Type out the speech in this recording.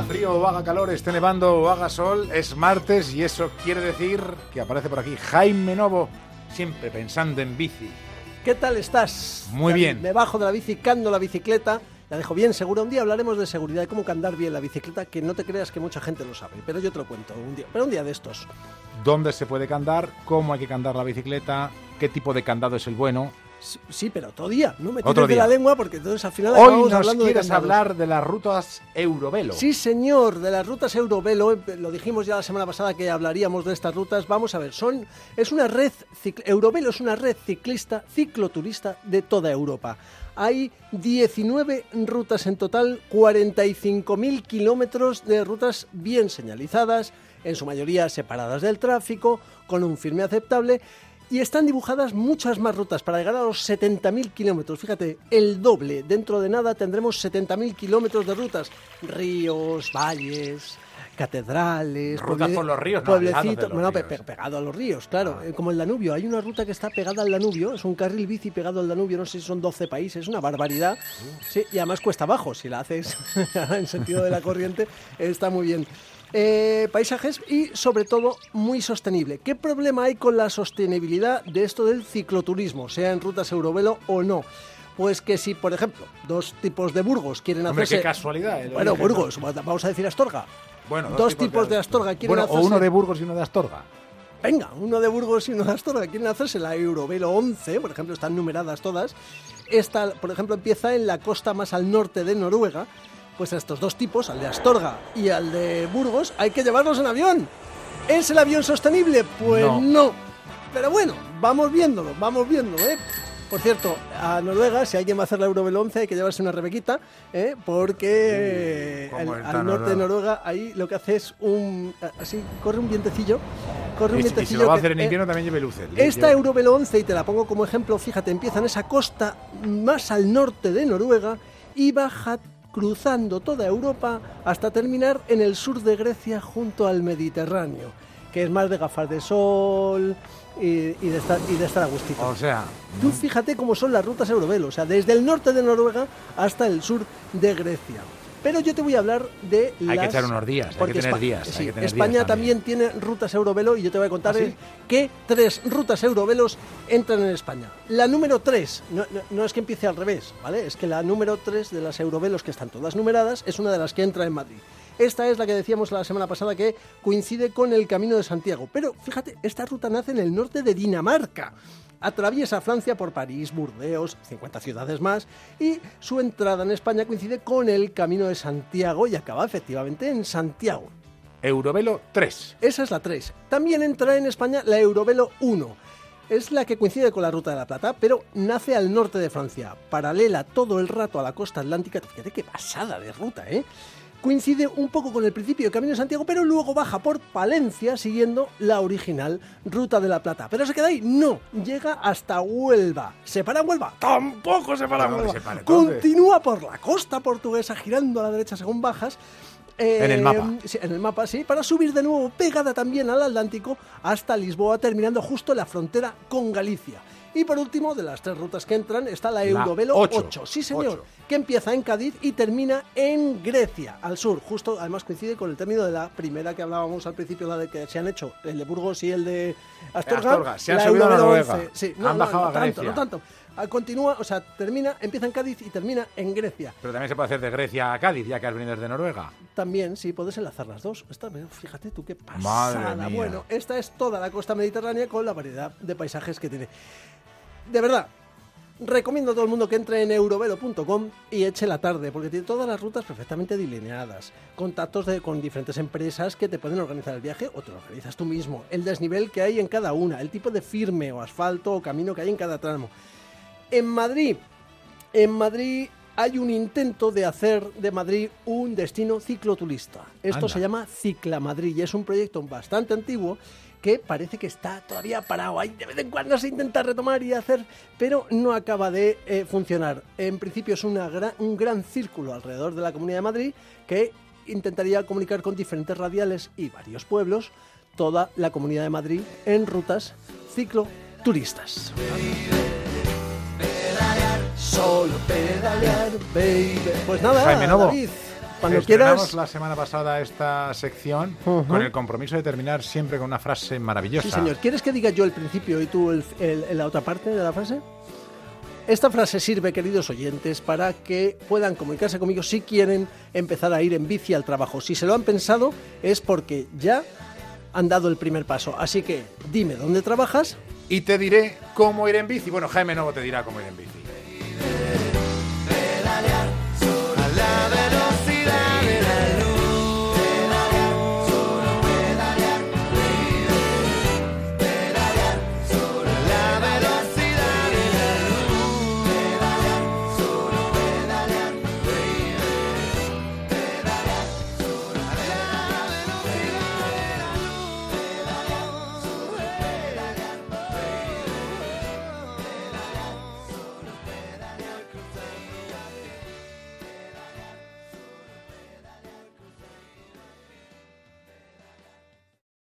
haga frío o haga calor, esté nevando o haga sol, es martes y eso quiere decir que aparece por aquí Jaime Novo, siempre pensando en bici. ¿Qué tal estás? Muy bien. Debajo de la bici, cando la bicicleta. La dejo bien segura. Un día hablaremos de seguridad, de cómo andar bien la bicicleta, que no te creas que mucha gente lo sabe, pero yo te lo cuento un día. Pero un día de estos. ¿Dónde se puede candar? ¿Cómo hay que candar la bicicleta? ¿Qué tipo de candado es el bueno? Sí, pero otro día. No me tires de la lengua porque entonces al final Hoy nos hablando de quieres hablar de las rutas Eurovelo. Sí, señor, de las rutas Eurovelo, lo dijimos ya la semana pasada que hablaríamos de estas rutas. Vamos a ver, son es una red Eurovelo es una red ciclista, cicloturista de toda Europa. Hay 19 rutas en total, 45.000 kilómetros de rutas bien señalizadas, en su mayoría separadas del tráfico, con un firme aceptable. Y están dibujadas muchas más rutas para llegar a los 70.000 kilómetros. Fíjate, el doble. Dentro de nada tendremos 70.000 kilómetros de rutas. Ríos, valles, catedrales. Rutas por los ríos, pueblecitos. bueno, pe- ríos. pe- pegado a los ríos, claro. eh, Como el Danubio. Hay una ruta que está pegada al Danubio. Es un carril bici pegado al Danubio. No sé si son 12 países. Es una barbaridad. Sí, y además cuesta abajo. Si la haces en sentido de la corriente, está muy bien. Eh, paisajes y sobre todo muy sostenible. ¿Qué problema hay con la sostenibilidad de esto del cicloturismo, sea en rutas Eurovelo o no? Pues que si, por ejemplo, dos tipos de Burgos quieren Hombre, hacerse... qué casualidad. el Bueno. Burgos, vamos a decir Astorga. Bueno, dos tipos de Astorga quieren Bueno, o hacerse- uno de Burgos y uno de Astorga. Venga, uno de Burgos y uno de Astorga. Quieren hacerse la Eurovelo 11, por ejemplo, están numeradas todas. Esta, por ejemplo, empieza en la costa más al norte de Noruega. Pues a estos dos tipos, al de Astorga y al de Burgos, hay que llevarlos en avión. ¿Es el avión sostenible? Pues No. no. Pero bueno, vamos viéndolo, vamos viéndolo, ¿eh? Por cierto, a Noruega, si alguien va a hacer la Eurovelo 11, hay que llevarse una rebequita, ¿eh? porque el- ¿cómo está al norte de Noruega? Ahí lo que hace es un... Así, corre un vientecillo, corre un Y, y si lo va a hacer en eh, invierno también lleve luces. esta Eurovelo 11, y te la pongo como ejemplo, fíjate, empieza en esa costa más al norte de Noruega y baja cruzando toda Europa hasta terminar en el sur de Grecia junto al Mediterráneo, que es más de gafas de sol y, y de, estar, y de estar a gustito. O sea, Tú fíjate cómo son las rutas Eurovelo, o sea, desde el norte de Noruega hasta el sur de Grecia. Pero yo te voy a hablar de Hay las... que echar unos días, hay que porque tener Espa- días, hay sí, que tener España días también. tiene rutas Eurovelo y yo te voy a contar ¿Ah, sí? qué tres rutas Eurovelos entran en España. La número 3, no, no- no es que empiece al revés, ¿vale? Es que la número 3 de las Eurovelos, que están todas numeradas, es una de las que entra en Madrid. Esta es la que decíamos la semana pasada que coincide con el Camino de Santiago. Pero fíjate, esta ruta nace en el norte de Dinamarca. Atraviesa Francia por París, Burdeos, 50 ciudades más, y su entrada en España coincide con el Camino de Santiago y acaba efectivamente en Santiago. Eurovelo 3. Esa es la 3. También entra en España la Eurovelo 1. Es la que coincide con la Ruta de la Plata, pero nace al norte de Francia, paralela todo el rato a la costa atlántica. Fíjate qué pasada de ruta, ¿eh? Coincide un poco con el principio del Camino de Santiago, pero luego baja por Palencia siguiendo la original Ruta de la Plata. ¿Pero se queda ahí? No, llega hasta Huelva. ¿Se para en Huelva? Tampoco se para en ¿Dónde Huelva. se para? Continúa por la costa portuguesa, girando a la derecha según bajas. En el mapa. Sí, en el mapa, sí, para subir de nuevo pegada también al Atlántico hasta Lisboa, terminando justo en la frontera con Galicia. Y por último, de las tres rutas que entran, está la La Eurovelo ocho. 8. Sí, señor. Ocho. Que empieza en Cádiz y termina en Grecia, al sur. Justo, además coincide con el término de la primera que hablábamos al principio, la de que se han hecho, el de Burgos y el de Astorga. Astorga, se han la subido a Eurovelo Noruega. 11. Sí, no, Han no, bajado no a tanto, Grecia. no tanto. Ah, Continúa, o sea, termina, empieza en Cádiz y termina en Grecia. Pero también se puede hacer de Grecia a Cádiz, ya que has venido desde Noruega. También, sí, puedes enlazar las dos. Esta, fíjate tú qué pasada. Madre mía. Bueno, esta es toda la costa mediterránea con la variedad de paisajes que tiene. De verdad, recomiendo a todo el mundo que entre en eurovelo.com y eche la tarde, porque tiene todas las rutas perfectamente delineadas, contactos de, con diferentes empresas que te pueden organizar el viaje o te lo organizas tú mismo, el desnivel que hay en cada una, el tipo de firme o asfalto o camino que hay en cada tramo. En Madrid, en Madrid hay un intento de hacer de Madrid un destino cicloturista. Esto Anda. se llama Cicla Madrid y es un proyecto bastante antiguo que parece que está todavía parado. Ahí de vez en cuando se intenta retomar y hacer, pero no acaba de eh, funcionar. En principio es una gran- un gran círculo alrededor de la Comunidad de Madrid que intentaría comunicar con diferentes radiales y varios pueblos toda la Comunidad de Madrid en rutas cicloturistas. Solo pedalear, baby. Pues nada, Jaime Novo. David, Cuando quieras. la semana pasada esta sección Ujú. con el compromiso de terminar siempre con una frase maravillosa. Sí, señor. ¿Quieres que diga yo el principio y tú el- el- el- la otra parte de la frase? Esta frase sirve, queridos oyentes, para que puedan comunicarse conmigo si quieren empezar a ir en bici al trabajo. Si se lo han pensado es porque ya han dado el primer paso. Así que dime dónde trabajas Y te diré cómo ir en bici. Bueno, Jaime Novo te dirá cómo ir en bici.